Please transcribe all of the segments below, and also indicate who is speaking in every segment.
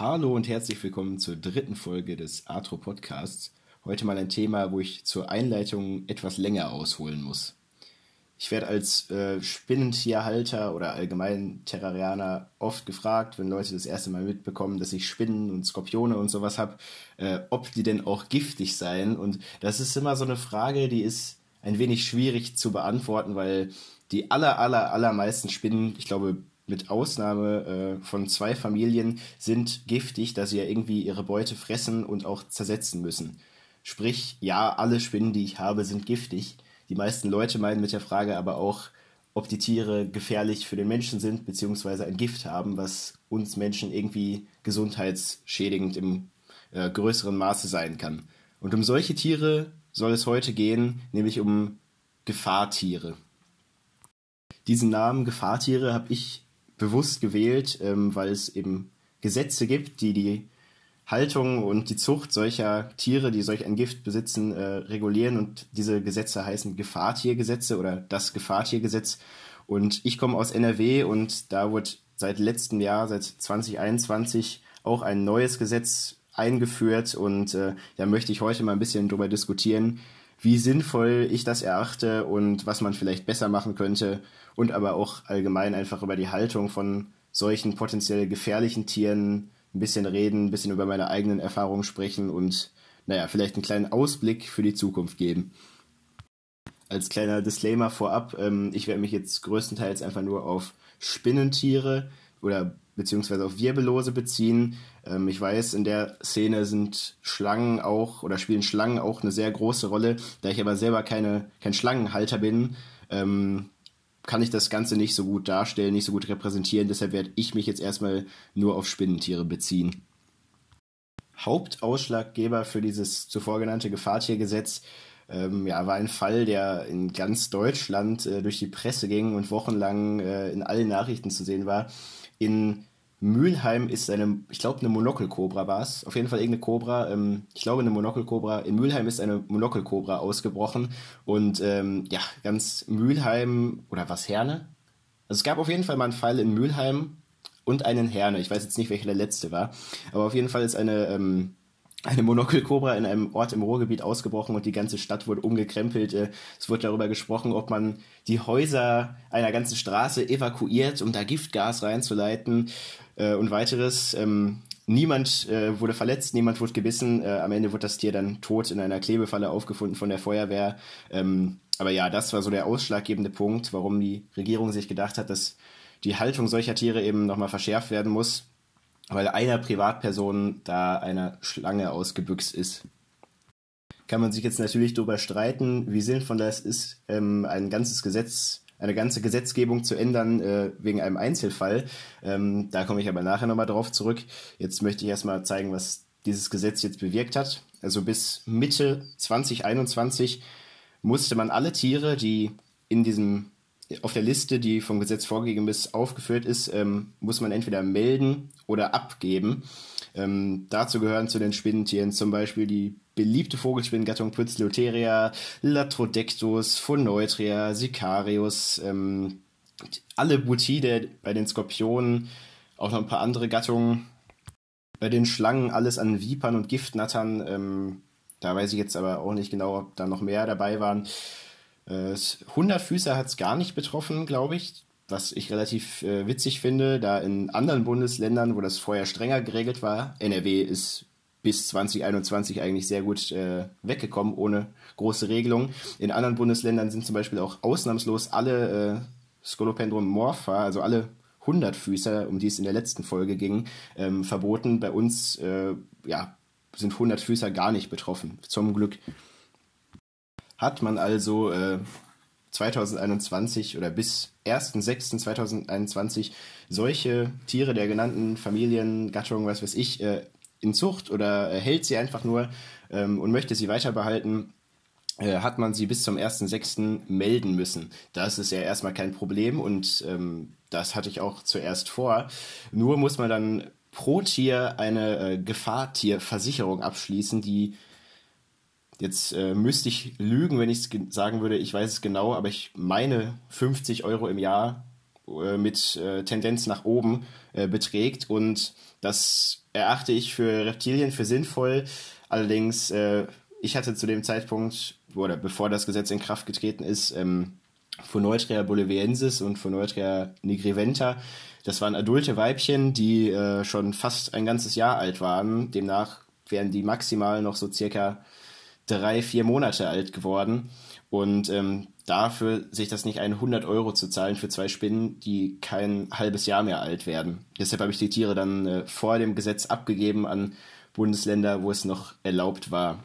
Speaker 1: Hallo und herzlich willkommen zur dritten Folge des Atro Podcasts. Heute mal ein Thema, wo ich zur Einleitung etwas länger ausholen muss. Ich werde als äh, Spinnentierhalter oder allgemein Terrarianer oft gefragt, wenn Leute das erste Mal mitbekommen, dass ich Spinnen und Skorpione und sowas habe, äh, ob die denn auch giftig seien. Und das ist immer so eine Frage, die ist ein wenig schwierig zu beantworten, weil die aller, aller, allermeisten Spinnen, ich glaube, mit Ausnahme äh, von zwei Familien, sind giftig, da sie ja irgendwie ihre Beute fressen und auch zersetzen müssen. Sprich, ja, alle Spinnen, die ich habe, sind giftig. Die meisten Leute meinen mit der Frage aber auch, ob die Tiere gefährlich für den Menschen sind, beziehungsweise ein Gift haben, was uns Menschen irgendwie gesundheitsschädigend im äh, größeren Maße sein kann. Und um solche Tiere soll es heute gehen, nämlich um Gefahrtiere. Diesen Namen Gefahrtiere habe ich bewusst gewählt, ähm, weil es eben Gesetze gibt, die die Haltung und die Zucht solcher Tiere, die solch ein Gift besitzen, äh, regulieren. Und diese Gesetze heißen Gefahrtiergesetze oder das Gefahrtiergesetz. Und ich komme aus NRW und da wird seit letztem Jahr, seit 2021, auch ein neues Gesetz eingeführt. Und äh, da möchte ich heute mal ein bisschen drüber diskutieren, wie sinnvoll ich das erachte und was man vielleicht besser machen könnte und aber auch allgemein einfach über die Haltung von solchen potenziell gefährlichen Tieren ein bisschen reden, ein bisschen über meine eigenen Erfahrungen sprechen und naja, vielleicht einen kleinen Ausblick für die Zukunft geben. Als kleiner Disclaimer vorab, ähm, ich werde mich jetzt größtenteils einfach nur auf Spinnentiere oder beziehungsweise auf Wirbellose beziehen. Ähm, ich weiß, in der Szene sind Schlangen auch oder spielen Schlangen auch eine sehr große Rolle. Da ich aber selber keine, kein Schlangenhalter bin, ähm, kann ich das Ganze nicht so gut darstellen, nicht so gut repräsentieren. Deshalb werde ich mich jetzt erstmal nur auf Spinnentiere beziehen. Hauptausschlaggeber für dieses zuvor genannte Gefahrtiergesetz ähm, ja, war ein Fall, der in ganz Deutschland äh, durch die Presse ging und wochenlang äh, in allen Nachrichten zu sehen war. In Mülheim ist eine, ich glaube, eine Monokelkobra war es. Auf jeden Fall irgendeine Kobra. Ähm, ich glaube, eine Monokelkobra. In Mülheim ist eine Monokelkobra ausgebrochen. Und ähm, ja, ganz Mülheim, oder was, Herne? Also es gab auf jeden Fall mal einen Fall in Mülheim und einen Herne. Ich weiß jetzt nicht, welcher der letzte war. Aber auf jeden Fall ist eine, ähm, eine Monokelkobra in einem Ort im Ruhrgebiet ausgebrochen und die ganze Stadt wurde umgekrempelt. Äh, es wurde darüber gesprochen, ob man die Häuser einer ganzen Straße evakuiert, um da Giftgas reinzuleiten äh, und weiteres. Ähm, niemand äh, wurde verletzt, niemand wurde gebissen. Äh, am Ende wurde das Tier dann tot in einer Klebefalle aufgefunden von der Feuerwehr. Ähm, aber ja, das war so der ausschlaggebende Punkt, warum die Regierung sich gedacht hat, dass die Haltung solcher Tiere eben nochmal verschärft werden muss, weil einer Privatperson da einer Schlange ausgebüxt ist. Kann man sich jetzt natürlich darüber streiten, wie sinnvoll das ist, ähm, ein ganzes Gesetz eine ganze Gesetzgebung zu ändern äh, wegen einem Einzelfall. Ähm, da komme ich aber nachher nochmal drauf zurück. Jetzt möchte ich erstmal zeigen, was dieses Gesetz jetzt bewirkt hat. Also bis Mitte 2021 musste man alle Tiere, die in diesem auf der Liste, die vom Gesetz vorgegeben ist, aufgeführt ist, ähm, muss man entweder melden oder abgeben. Ähm, dazu gehören zu den Spinnentieren zum Beispiel die beliebte Vogelspinnengattung Pützleoteria, Latrodectus, Phoneutria, Sicarius, ähm, alle Butide bei den Skorpionen, auch noch ein paar andere Gattungen. Bei den Schlangen alles an Vipern und Giftnattern. Ähm, da weiß ich jetzt aber auch nicht genau, ob da noch mehr dabei waren. Äh, 100 Füße hat es gar nicht betroffen, glaube ich was ich relativ äh, witzig finde, da in anderen Bundesländern, wo das vorher strenger geregelt war, NRW ist bis 2021 eigentlich sehr gut äh, weggekommen, ohne große Regelungen. In anderen Bundesländern sind zum Beispiel auch ausnahmslos alle äh, Scolopendron morpha, also alle Hundertfüßer, um die es in der letzten Folge ging, ähm, verboten. Bei uns äh, ja, sind Hundertfüßer gar nicht betroffen, zum Glück. Hat man also äh, 2021 oder bis 1.6.2021 solche Tiere der genannten Familien, Gattungen, was weiß ich, äh, in Zucht oder hält sie einfach nur ähm, und möchte sie weiter behalten, äh, hat man sie bis zum 1.6. melden müssen. Das ist ja erstmal kein Problem und ähm, das hatte ich auch zuerst vor. Nur muss man dann pro Tier eine äh, Gefahrtierversicherung abschließen, die Jetzt äh, müsste ich lügen, wenn ich es sagen würde, ich weiß es genau, aber ich meine 50 Euro im Jahr äh, mit äh, Tendenz nach oben äh, beträgt und das erachte ich für Reptilien für sinnvoll. Allerdings, äh, ich hatte zu dem Zeitpunkt, oder bevor das Gesetz in Kraft getreten ist, ähm, Phoneutria boliviensis und Phoneutria nigriventa. Das waren adulte Weibchen, die äh, schon fast ein ganzes Jahr alt waren. Demnach wären die maximal noch so circa drei, vier Monate alt geworden. Und ähm, dafür sich das nicht ein 100 Euro zu zahlen für zwei Spinnen, die kein halbes Jahr mehr alt werden. Deshalb habe ich die Tiere dann äh, vor dem Gesetz abgegeben an Bundesländer, wo es noch erlaubt war.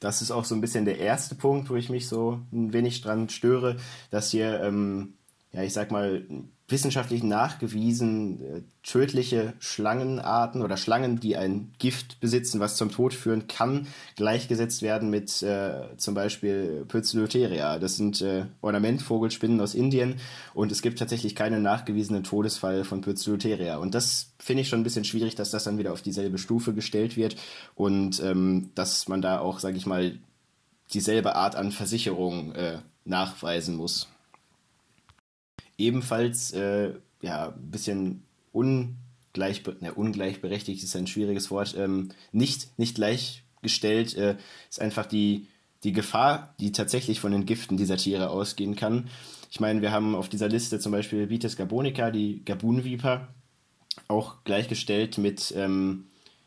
Speaker 1: Das ist auch so ein bisschen der erste Punkt, wo ich mich so ein wenig dran störe, dass hier, ähm, ja, ich sag mal, wissenschaftlich nachgewiesen äh, tödliche Schlangenarten oder Schlangen, die ein Gift besitzen, was zum Tod führen kann, gleichgesetzt werden mit äh, zum Beispiel Pötzylöteria. Das sind äh, Ornamentvogelspinnen aus Indien und es gibt tatsächlich keinen nachgewiesenen Todesfall von Pötzylöteria. Und das finde ich schon ein bisschen schwierig, dass das dann wieder auf dieselbe Stufe gestellt wird und ähm, dass man da auch, sage ich mal, dieselbe Art an Versicherung äh, nachweisen muss ebenfalls äh, ja, ein bisschen ungleich, ne, ungleichberechtigt ist ein schwieriges Wort, ähm, nicht, nicht gleichgestellt, äh, ist einfach die, die Gefahr, die tatsächlich von den Giften dieser Tiere ausgehen kann. Ich meine, wir haben auf dieser Liste zum Beispiel Vitis gabonica, die Gabunviper, auch gleichgestellt mit, ähm,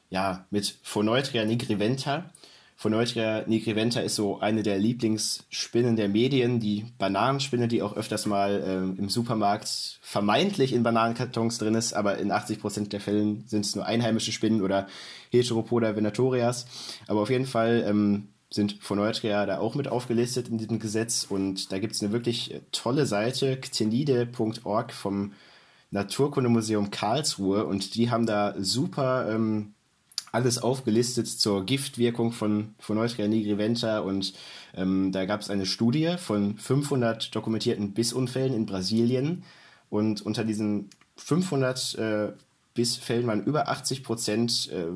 Speaker 1: ja, mit Phoneutria nigriventa. Phoneutria nigriventa ist so eine der Lieblingsspinnen der Medien, die Bananenspinne, die auch öfters mal ähm, im Supermarkt vermeintlich in Bananenkartons drin ist, aber in 80% der Fällen sind es nur einheimische Spinnen oder Heteropoda venatorias. Aber auf jeden Fall ähm, sind Phoneutria da auch mit aufgelistet in diesem Gesetz und da gibt es eine wirklich äh, tolle Seite, ctenide.org vom Naturkundemuseum Karlsruhe und die haben da super ähm, alles aufgelistet zur Giftwirkung von Phoneutria nigriventa und ähm, da gab es eine Studie von 500 dokumentierten Bissunfällen in Brasilien und unter diesen 500 äh, Bissfällen waren über 80 Prozent, äh,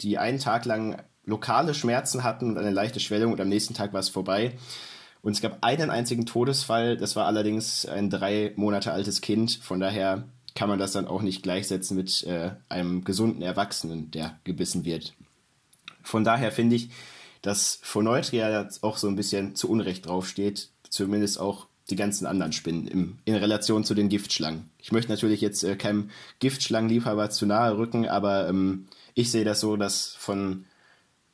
Speaker 1: die einen Tag lang lokale Schmerzen hatten und eine leichte Schwellung und am nächsten Tag war es vorbei. Und es gab einen einzigen Todesfall, das war allerdings ein drei Monate altes Kind. Von daher kann man das dann auch nicht gleichsetzen mit äh, einem gesunden Erwachsenen, der gebissen wird. Von daher finde ich, dass Phoneutria auch so ein bisschen zu Unrecht draufsteht, zumindest auch die ganzen anderen Spinnen im, in Relation zu den Giftschlangen. Ich möchte natürlich jetzt äh, keinem Giftschlangenliebhaber zu nahe rücken, aber ähm, ich sehe das so, dass von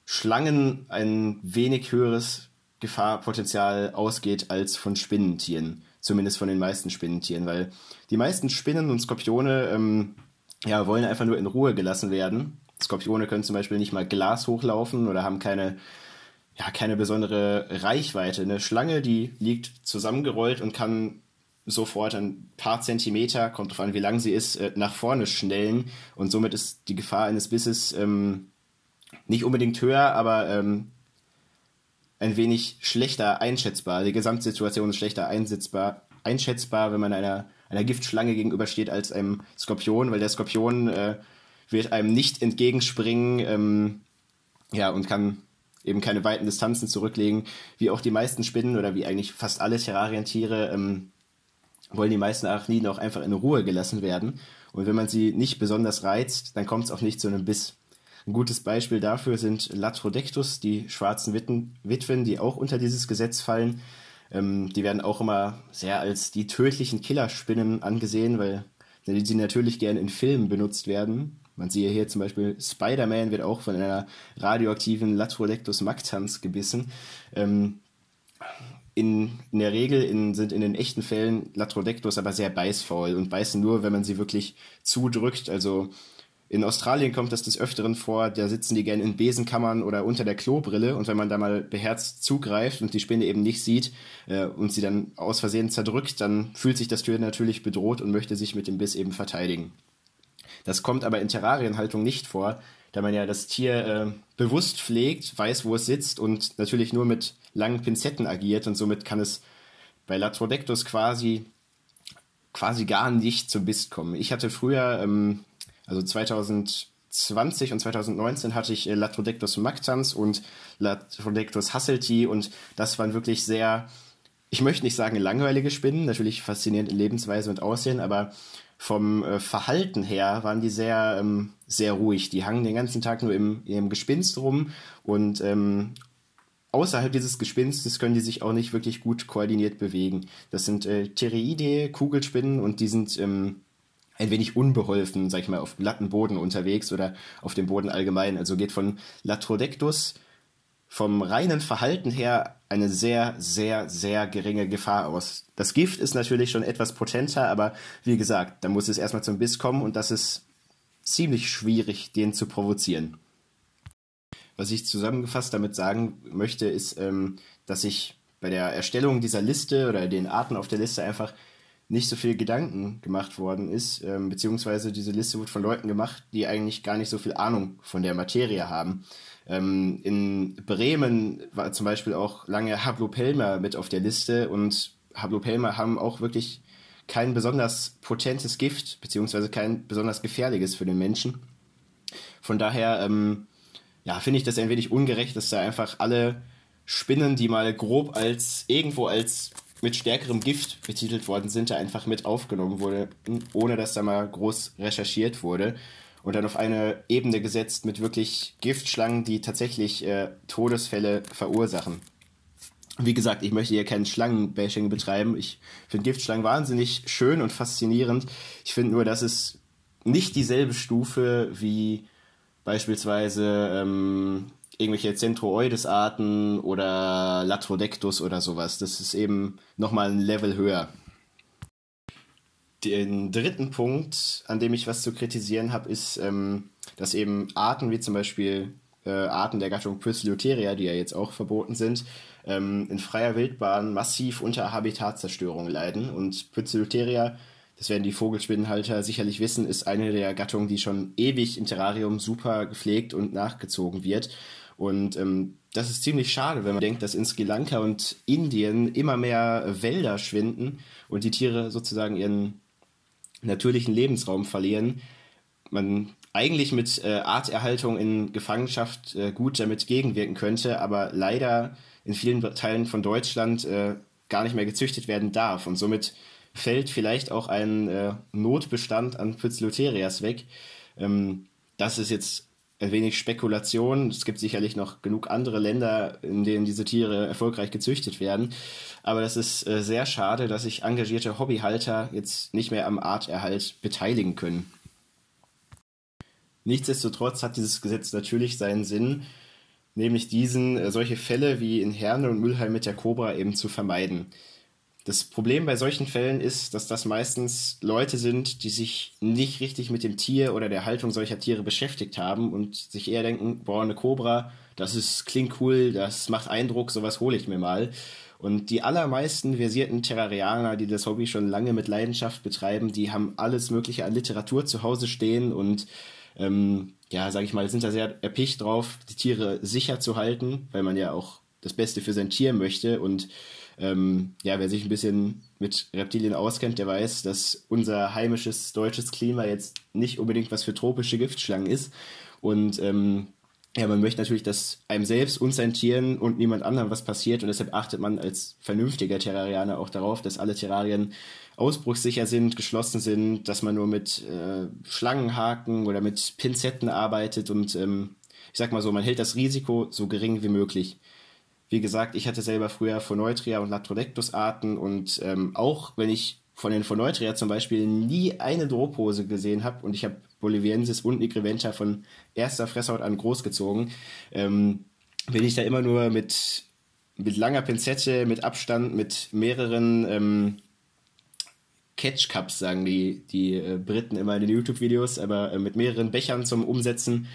Speaker 1: Schlangen ein wenig höheres Gefahrpotenzial ausgeht als von Spinnentieren zumindest von den meisten Spinnentieren, weil die meisten Spinnen und Skorpione ähm, ja, wollen einfach nur in Ruhe gelassen werden. Skorpione können zum Beispiel nicht mal Glas hochlaufen oder haben keine, ja, keine besondere Reichweite. Eine Schlange, die liegt zusammengerollt und kann sofort ein paar Zentimeter, kommt drauf an, wie lang sie ist, äh, nach vorne schnellen und somit ist die Gefahr eines Bisses ähm, nicht unbedingt höher, aber ähm, ein wenig schlechter einschätzbar. Die Gesamtsituation ist schlechter einsetzbar, einschätzbar, wenn man einer, einer Giftschlange gegenübersteht als einem Skorpion, weil der Skorpion äh, wird einem nicht entgegenspringen ähm, ja, und kann eben keine weiten Distanzen zurücklegen. Wie auch die meisten Spinnen oder wie eigentlich fast alle Terrarientiere ähm, wollen die meisten Arachniden auch einfach in Ruhe gelassen werden. Und wenn man sie nicht besonders reizt, dann kommt es auch nicht zu einem Biss. Ein gutes Beispiel dafür sind Latrodectus, die schwarzen Witwen, die auch unter dieses Gesetz fallen. Ähm, die werden auch immer sehr als die tödlichen Killerspinnen angesehen, weil sie natürlich gern in Filmen benutzt werden. Man sieht hier zum Beispiel, Spider-Man wird auch von einer radioaktiven Latrodectus mactans gebissen. Ähm, in, in, der Regel in, sind in den echten Fällen Latrodectus aber sehr beißfaul und beißen nur, wenn man sie wirklich zudrückt. Also in Australien kommt das des Öfteren vor, da sitzen die gerne in Besenkammern oder unter der Klobrille und wenn man da mal beherzt zugreift und die Spinne eben nicht sieht äh, und sie dann aus Versehen zerdrückt, dann fühlt sich das Tier natürlich bedroht und möchte sich mit dem Biss eben verteidigen. Das kommt aber in Terrarienhaltung nicht vor, da man ja das Tier äh, bewusst pflegt, weiß, wo es sitzt und natürlich nur mit langen Pinzetten agiert und somit kann es bei Latrodectus quasi quasi gar nicht zum Biss kommen. Ich hatte früher ähm, also 2020 und 2019 hatte ich äh, Latrodectus mactans und Latrodectus hasselti und das waren wirklich sehr, ich möchte nicht sagen langweilige Spinnen, natürlich faszinierend in Lebensweise und Aussehen, aber vom äh, Verhalten her waren die sehr, ähm, sehr ruhig. Die hangen den ganzen Tag nur im, im Gespinst rum und ähm, außerhalb dieses Gespinstes können die sich auch nicht wirklich gut koordiniert bewegen. Das sind äh, Tereide, Kugelspinnen und die sind ähm, ein wenig unbeholfen, sag ich mal, auf glatten Boden unterwegs oder auf dem Boden allgemein. Also geht von Latrodectus vom reinen Verhalten her eine sehr, sehr, sehr geringe Gefahr aus. Das Gift ist natürlich schon etwas potenter, aber wie gesagt, da muss es erstmal zum Biss kommen und das ist ziemlich schwierig, den zu provozieren. Was ich zusammengefasst damit sagen möchte, ist, ähm, dass ich bei der Erstellung dieser Liste oder den Arten auf der Liste einfach nicht so viel Gedanken gemacht worden ist, ähm, beziehungsweise diese Liste wurde von Leuten gemacht, die eigentlich gar nicht so viel Ahnung von der Materie haben. Ähm, in Bremen war zum Beispiel auch lange Hablopelma mit auf der Liste und Hablopelma haben auch wirklich kein besonders potentes Gift, beziehungsweise kein besonders gefährliches für den Menschen. Von daher, ähm, ja, finde ich das ein wenig ungerecht, dass da einfach alle Spinnen, die mal grob als irgendwo als mit stärkerem Gift betitelt worden sind, da einfach mit aufgenommen wurde, ohne dass da mal groß recherchiert wurde und dann auf eine Ebene gesetzt mit wirklich Giftschlangen, die tatsächlich äh, Todesfälle verursachen. Wie gesagt, ich möchte hier kein Schlangenbashing betreiben. Ich finde Giftschlangen wahnsinnig schön und faszinierend. Ich finde nur, dass es nicht dieselbe Stufe wie beispielsweise ähm, irgendwelche Centroides-Arten oder Latrodectus oder sowas. Das ist eben nochmal ein Level höher. Den dritten Punkt, an dem ich was zu kritisieren habe, ist, ähm, dass eben Arten wie zum Beispiel äh, Arten der Gattung Pyrsilotheria, die ja jetzt auch verboten sind, ähm, in freier Wildbahn massiv unter Habitatzerstörung leiden. Und Pyrsilotheria, das werden die Vogelspinnenhalter sicherlich wissen, ist eine der Gattungen, die schon ewig im Terrarium super gepflegt und nachgezogen wird. Und ähm, das ist ziemlich schade, wenn man denkt, dass in Sri Lanka und Indien immer mehr Wälder schwinden und die Tiere sozusagen ihren natürlichen Lebensraum verlieren. Man eigentlich mit äh, Arterhaltung in Gefangenschaft äh, gut damit gegenwirken könnte, aber leider in vielen Teilen von Deutschland äh, gar nicht mehr gezüchtet werden darf. Und somit fällt vielleicht auch ein äh, Notbestand an Phytzilotherias weg. Ähm, das ist jetzt wenig Spekulation. Es gibt sicherlich noch genug andere Länder, in denen diese Tiere erfolgreich gezüchtet werden. Aber das ist äh, sehr schade, dass sich engagierte Hobbyhalter jetzt nicht mehr am Arterhalt beteiligen können. Nichtsdestotrotz hat dieses Gesetz natürlich seinen Sinn, nämlich diesen, äh, solche Fälle wie in Herne und Mülheim mit der Cobra eben zu vermeiden. Das Problem bei solchen Fällen ist, dass das meistens Leute sind, die sich nicht richtig mit dem Tier oder der Haltung solcher Tiere beschäftigt haben und sich eher denken, boah, eine Cobra, das ist, klingt cool, das macht Eindruck, sowas hole ich mir mal. Und die allermeisten versierten Terrarianer, die das Hobby schon lange mit Leidenschaft betreiben, die haben alles Mögliche an Literatur zu Hause stehen und ähm, ja, sage ich mal, sind da sehr erpicht drauf, die Tiere sicher zu halten, weil man ja auch das Beste für sein Tier möchte und ähm, ja, wer sich ein bisschen mit Reptilien auskennt, der weiß, dass unser heimisches deutsches Klima jetzt nicht unbedingt was für tropische Giftschlangen ist. Und ähm, ja, man möchte natürlich, dass einem selbst und seinen Tieren und niemand anderem was passiert und deshalb achtet man als vernünftiger Terrarianer auch darauf, dass alle Terrarien ausbruchssicher sind, geschlossen sind, dass man nur mit äh, Schlangenhaken oder mit Pinzetten arbeitet und ähm, ich sag mal so, man hält das Risiko so gering wie möglich. Wie gesagt, ich hatte selber früher Phoneutria und Latrodectus-Arten und ähm, auch wenn ich von den Phoneutria zum Beispiel nie eine Drohpose gesehen habe und ich habe Boliviensis und Nigriventa von erster Fresshaut an großgezogen, ähm, bin ich da immer nur mit, mit langer Pinzette, mit Abstand, mit mehreren ähm, Catch-Cups, sagen die, die äh, Briten immer in den YouTube-Videos, aber äh, mit mehreren Bechern zum Umsetzen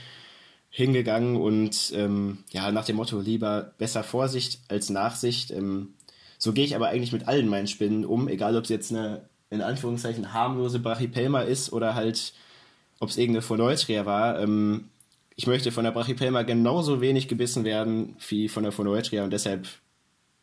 Speaker 1: hingegangen und ähm, ja, nach dem Motto lieber besser Vorsicht als Nachsicht. Ähm, so gehe ich aber eigentlich mit allen meinen Spinnen um, egal ob es jetzt eine in Anführungszeichen harmlose Brachypelma ist oder halt, ob es irgendeine Phoneutria war. Ähm, ich möchte von der Brachypelma genauso wenig gebissen werden wie von der Phoneutria und deshalb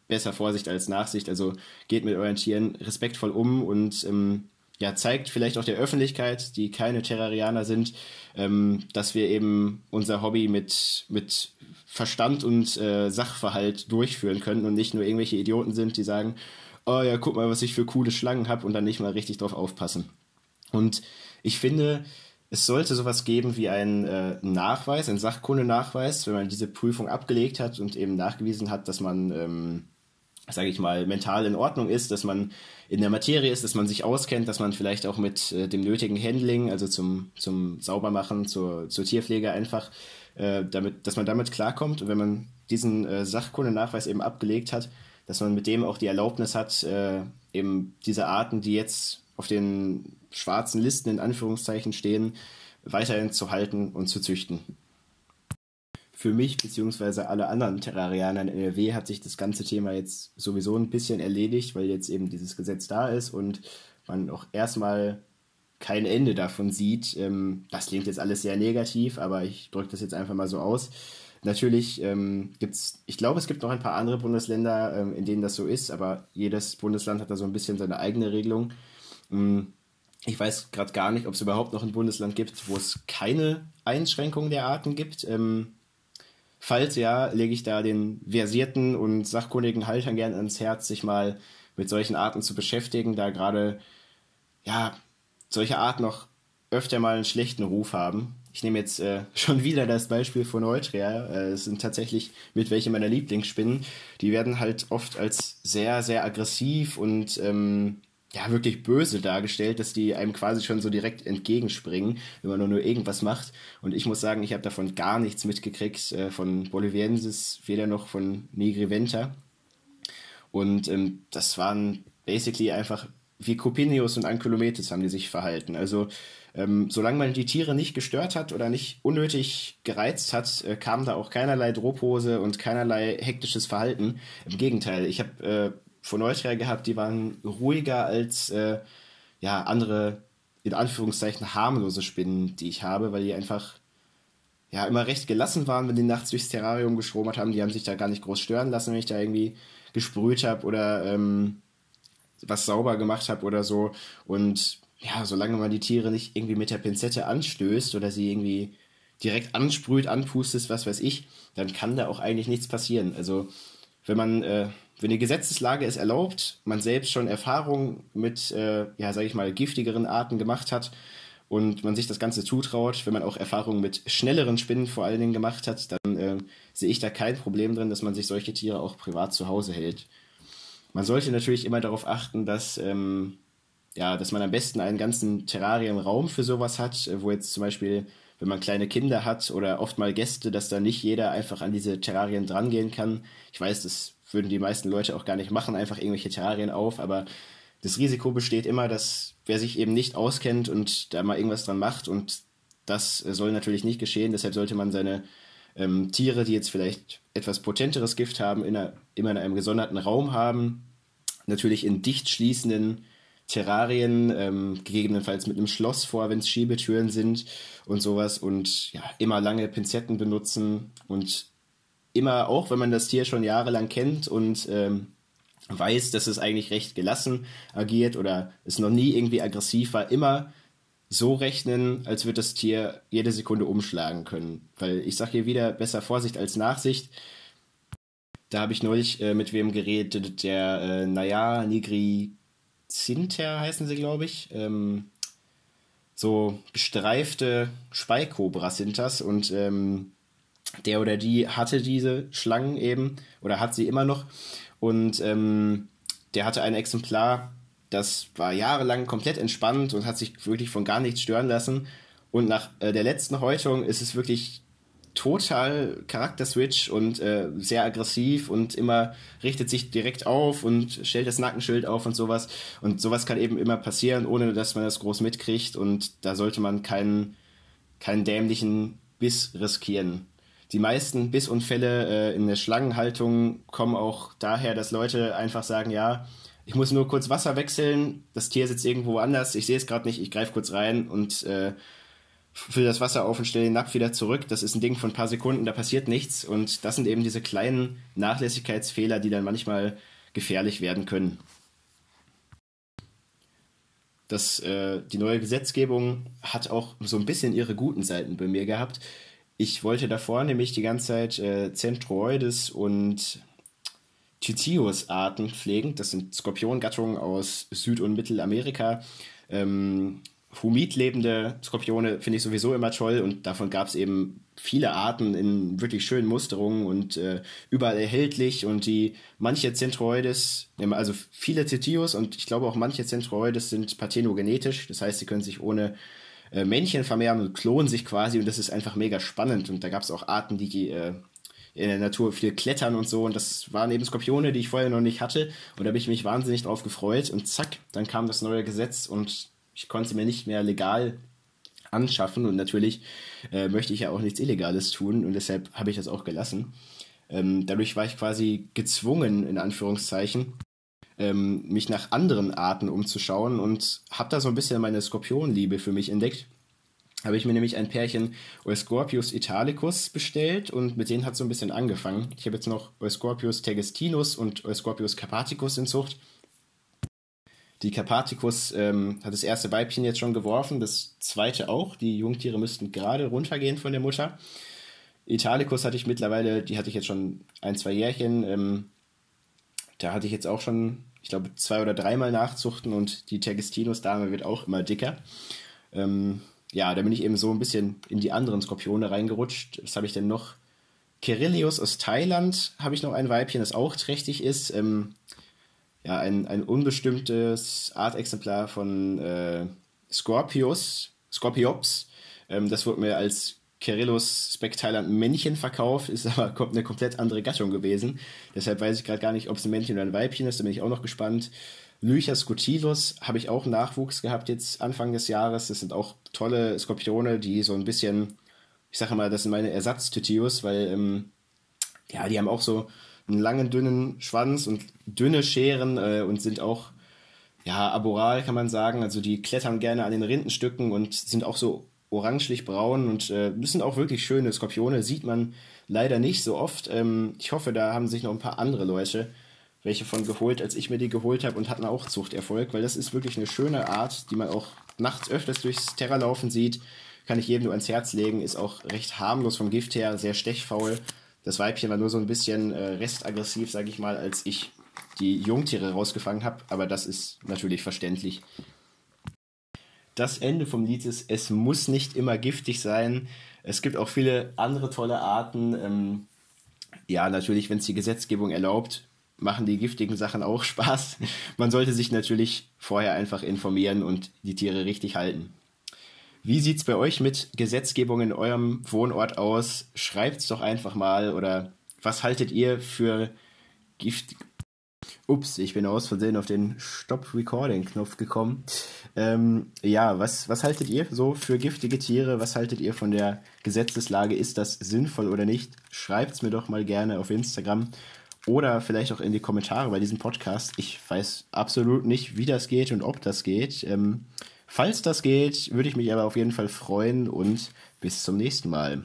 Speaker 1: besser Vorsicht als Nachsicht. Also geht mit euren Tieren respektvoll um und ähm, ja, zeigt vielleicht auch der Öffentlichkeit, die keine Terrarianer sind, ähm, dass wir eben unser Hobby mit, mit Verstand und äh, Sachverhalt durchführen können und nicht nur irgendwelche Idioten sind, die sagen, oh ja, guck mal, was ich für coole Schlangen habe und dann nicht mal richtig drauf aufpassen. Und ich finde, es sollte sowas geben wie einen äh, Nachweis, einen Sachkundenachweis, wenn man diese Prüfung abgelegt hat und eben nachgewiesen hat, dass man, ähm, sage ich mal, mental in Ordnung ist, dass man in der Materie ist, dass man sich auskennt, dass man vielleicht auch mit äh, dem nötigen Handling, also zum, zum Saubermachen, zur, zur Tierpflege einfach, äh, damit, dass man damit klarkommt. Und wenn man diesen äh, Sachkundenachweis eben abgelegt hat, dass man mit dem auch die Erlaubnis hat, äh, eben diese Arten, die jetzt auf den schwarzen Listen in Anführungszeichen stehen, weiterhin zu halten und zu züchten. Für mich bzw. alle anderen Terrarianer in NRW hat sich das ganze Thema jetzt sowieso ein bisschen erledigt, weil jetzt eben dieses Gesetz da ist und man auch erstmal kein Ende davon sieht. Ähm, das klingt jetzt alles sehr negativ, aber ich drücke das jetzt einfach mal so aus. Natürlich ähm, gibt es, ich glaube, es gibt noch ein paar andere Bundesländer, ähm, in denen das so ist, aber jedes Bundesland hat da so ein bisschen seine eigene Regelung. Ähm, ich weiß gerade gar nicht, ob es überhaupt noch ein Bundesland gibt, wo es keine Einschränkung der Arten gibt. Ähm, falls ja, lege ich da den versierten und sachkundigen Haltern gern ans Herz, sich mal mit solchen Arten zu beschäftigen, da gerade ja solche Arten noch öfter mal einen schlechten Ruf haben. Ich nehme jetzt äh, schon wieder das Beispiel von Neutria. Äh, es sind tatsächlich mit welche meiner Lieblingsspinnen. Die werden halt oft als sehr, sehr aggressiv und ähm, ja, wirklich böse dargestellt, dass die einem quasi schon so direkt entgegenspringen, wenn man nur, nur irgendwas macht. Und ich muss sagen, ich habe davon gar nichts mitgekriegt, äh, von Boliviensis, weder noch von Nigriventa. Und ähm, das waren basically einfach wie Copinius und Ankylometes haben die sich verhalten. Also ähm, solange man die Tiere nicht gestört hat oder nicht unnötig gereizt hat, äh, kam da auch keinerlei Drohpose und keinerlei hektisches Verhalten. Im Gegenteil, ich habe äh, von Neutria gehabt, die waren ruhiger als äh, ja, andere, in Anführungszeichen, harmlose Spinnen, die ich habe, weil die einfach ja, immer recht gelassen waren, wenn die nachts durchs Terrarium geschromert haben. Die haben sich da gar nicht groß stören lassen, wenn ich da irgendwie gesprüht habe oder ähm, was sauber gemacht habe oder so. Und ja, solange man die Tiere nicht irgendwie mit der Pinzette anstößt oder sie irgendwie direkt ansprüht, anpustet, was weiß ich, dann kann da auch eigentlich nichts passieren. Also wenn man äh, wenn die Gesetzeslage es erlaubt, man selbst schon Erfahrungen mit, äh, ja, sage ich mal, giftigeren Arten gemacht hat und man sich das Ganze zutraut, wenn man auch Erfahrungen mit schnelleren Spinnen vor allen Dingen gemacht hat, dann äh, sehe ich da kein Problem drin, dass man sich solche Tiere auch privat zu Hause hält. Man sollte natürlich immer darauf achten, dass, ähm, ja, dass man am besten einen ganzen Terrarienraum für sowas hat, wo jetzt zum Beispiel wenn man kleine Kinder hat oder oft mal Gäste, dass da nicht jeder einfach an diese Terrarien drangehen kann. Ich weiß, das würden die meisten Leute auch gar nicht machen, einfach irgendwelche Terrarien auf, aber das Risiko besteht immer, dass wer sich eben nicht auskennt und da mal irgendwas dran macht und das soll natürlich nicht geschehen, deshalb sollte man seine ähm, Tiere, die jetzt vielleicht etwas potenteres Gift haben, in einer, immer in einem gesonderten Raum haben, natürlich in dicht schließenden Terrarien, ähm, gegebenenfalls mit einem Schloss vor, wenn es Schiebetüren sind und sowas und ja, immer lange Pinzetten benutzen und immer auch, wenn man das Tier schon jahrelang kennt und ähm, weiß, dass es eigentlich recht gelassen agiert oder es noch nie irgendwie aggressiv war, immer so rechnen, als wird das Tier jede Sekunde umschlagen können. Weil ich sage hier wieder, besser Vorsicht als Nachsicht. Da habe ich neulich äh, mit wem geredet, der äh, Naya Nigri Zinter heißen sie, glaube ich. Ähm, so gestreifte Speikobras sind das und ähm, der oder die hatte diese Schlangen eben oder hat sie immer noch und ähm, der hatte ein Exemplar, das war jahrelang komplett entspannt und hat sich wirklich von gar nichts stören lassen und nach äh, der letzten Häutung ist es wirklich total Charakterswitch und äh, sehr aggressiv und immer richtet sich direkt auf und stellt das Nackenschild auf und sowas. Und sowas kann eben immer passieren, ohne dass man das groß mitkriegt. Und da sollte man keinen, keinen dämlichen Biss riskieren die meisten Bissunfälle äh, in der Schlangenhaltung kommen auch daher, dass Leute einfach sagen, ja, ich muss nur kurz Wasser wechseln, das Tier sitzt irgendwo anders, ich sehe es gerade nicht, ich greife kurz rein und äh, fülle das Wasser auf und stelle den Napf wieder zurück. Das ist ein Ding von ein paar Sekunden, da passiert nichts. Und das sind eben diese kleinen Nachlässigkeitsfehler, die dann manchmal gefährlich werden können. Das, äh, die neue Gesetzgebung hat auch so ein bisschen ihre guten Seiten bei mir gehabt. Ich wollte davor nämlich die ganze Zeit äh, Centroides und Titius-Arten pflegen. Das sind Skorpiongattungen aus Süd- und Mittelamerika, ähm, humid lebende Skorpione finde ich sowieso immer toll und davon gab es eben viele Arten in wirklich schönen Musterungen und äh, überall erhältlich und die manche Zentroides, also viele Cetius und ich glaube auch manche Zentroides sind parthenogenetisch, das heißt, sie können sich ohne äh, Männchen vermehren und klonen sich quasi und das ist einfach mega spannend und da gab es auch Arten, die äh, in der Natur viel klettern und so und das waren eben Skorpione, die ich vorher noch nicht hatte und da habe ich mich wahnsinnig drauf gefreut und zack, dann kam das neue Gesetz und ich konnte sie mir nicht mehr legal anschaffen und natürlich äh, möchte ich ja auch nichts Illegales tun und deshalb habe ich das auch gelassen. Ähm, dadurch war ich quasi gezwungen, in Anführungszeichen, ähm, mich nach anderen Arten umzuschauen und habe da so ein bisschen meine Skorpionliebe für mich entdeckt. Habe ich mir nämlich ein Pärchen Euscorpius italicus bestellt und mit denen hat so ein bisschen angefangen. Ich habe jetzt noch Euscorpius tegestinus und Euscorpius carpaticus in Zucht. Die Carpathicus ähm, hat das erste Weibchen jetzt schon geworfen, das zweite auch. Die Jungtiere müssten gerade runtergehen von der Mutter. Italicus hatte ich mittlerweile, die hatte ich jetzt schon ein, zwei Jährchen. Ähm, da hatte ich jetzt auch schon, ich glaube, zwei oder dreimal nachzuchten und die Tergestinus-Dame wird auch immer dicker. Ähm, ja, da bin ich eben so ein bisschen in die anderen Skorpione reingerutscht. Was habe ich denn noch? Kerillius aus Thailand habe ich noch ein Weibchen, das auch trächtig ist. Ähm, ja, ein, ein unbestimmtes Artexemplar von äh, Scorpius, Scorpiops. Ähm, das wurde mir als Kerillus spectalant Männchen verkauft, ist aber eine komplett andere Gattung gewesen. Deshalb weiß ich gerade gar nicht, ob es ein Männchen oder ein Weibchen ist, da bin ich auch noch gespannt. Lycha scutilus habe ich auch Nachwuchs gehabt jetzt Anfang des Jahres. Das sind auch tolle Skorpione, die so ein bisschen, ich sage mal, das sind meine Ersatztitius, weil ähm, ja, die haben auch so einen langen, dünnen Schwanz und dünne Scheren äh, und sind auch, ja, aboral kann man sagen. Also die klettern gerne an den Rindenstücken und sind auch so orangelich braun und äh, sind auch wirklich schöne Skorpione. Sieht man leider nicht so oft. Ähm, ich hoffe, da haben sich noch ein paar andere Leute welche von geholt, als ich mir die geholt habe und hatten auch Zuchterfolg, weil das ist wirklich eine schöne Art, die man auch nachts öfters durchs Terra laufen sieht. Kann ich jedem nur ans Herz legen, ist auch recht harmlos vom Gift her, sehr stechfaul das Weibchen war nur so ein bisschen äh, restaggressiv, sage ich mal, als ich die Jungtiere rausgefangen habe. Aber das ist natürlich verständlich. Das Ende vom Lied ist, es muss nicht immer giftig sein. Es gibt auch viele andere tolle Arten. Ähm, ja, natürlich, wenn es die Gesetzgebung erlaubt, machen die giftigen Sachen auch Spaß. Man sollte sich natürlich vorher einfach informieren und die Tiere richtig halten. Wie sieht es bei euch mit Gesetzgebung in eurem Wohnort aus? Schreibt es doch einfach mal oder was haltet ihr für Gift? Ups, ich bin aus Versehen auf den Stop Recording Knopf gekommen. Ähm, ja, was, was haltet ihr so für giftige Tiere? Was haltet ihr von der Gesetzeslage? Ist das sinnvoll oder nicht? Schreibt es mir doch mal gerne auf Instagram oder vielleicht auch in die Kommentare bei diesem Podcast. Ich weiß absolut nicht, wie das geht und ob das geht. Ähm, Falls das geht, würde ich mich aber auf jeden Fall freuen und bis zum nächsten Mal.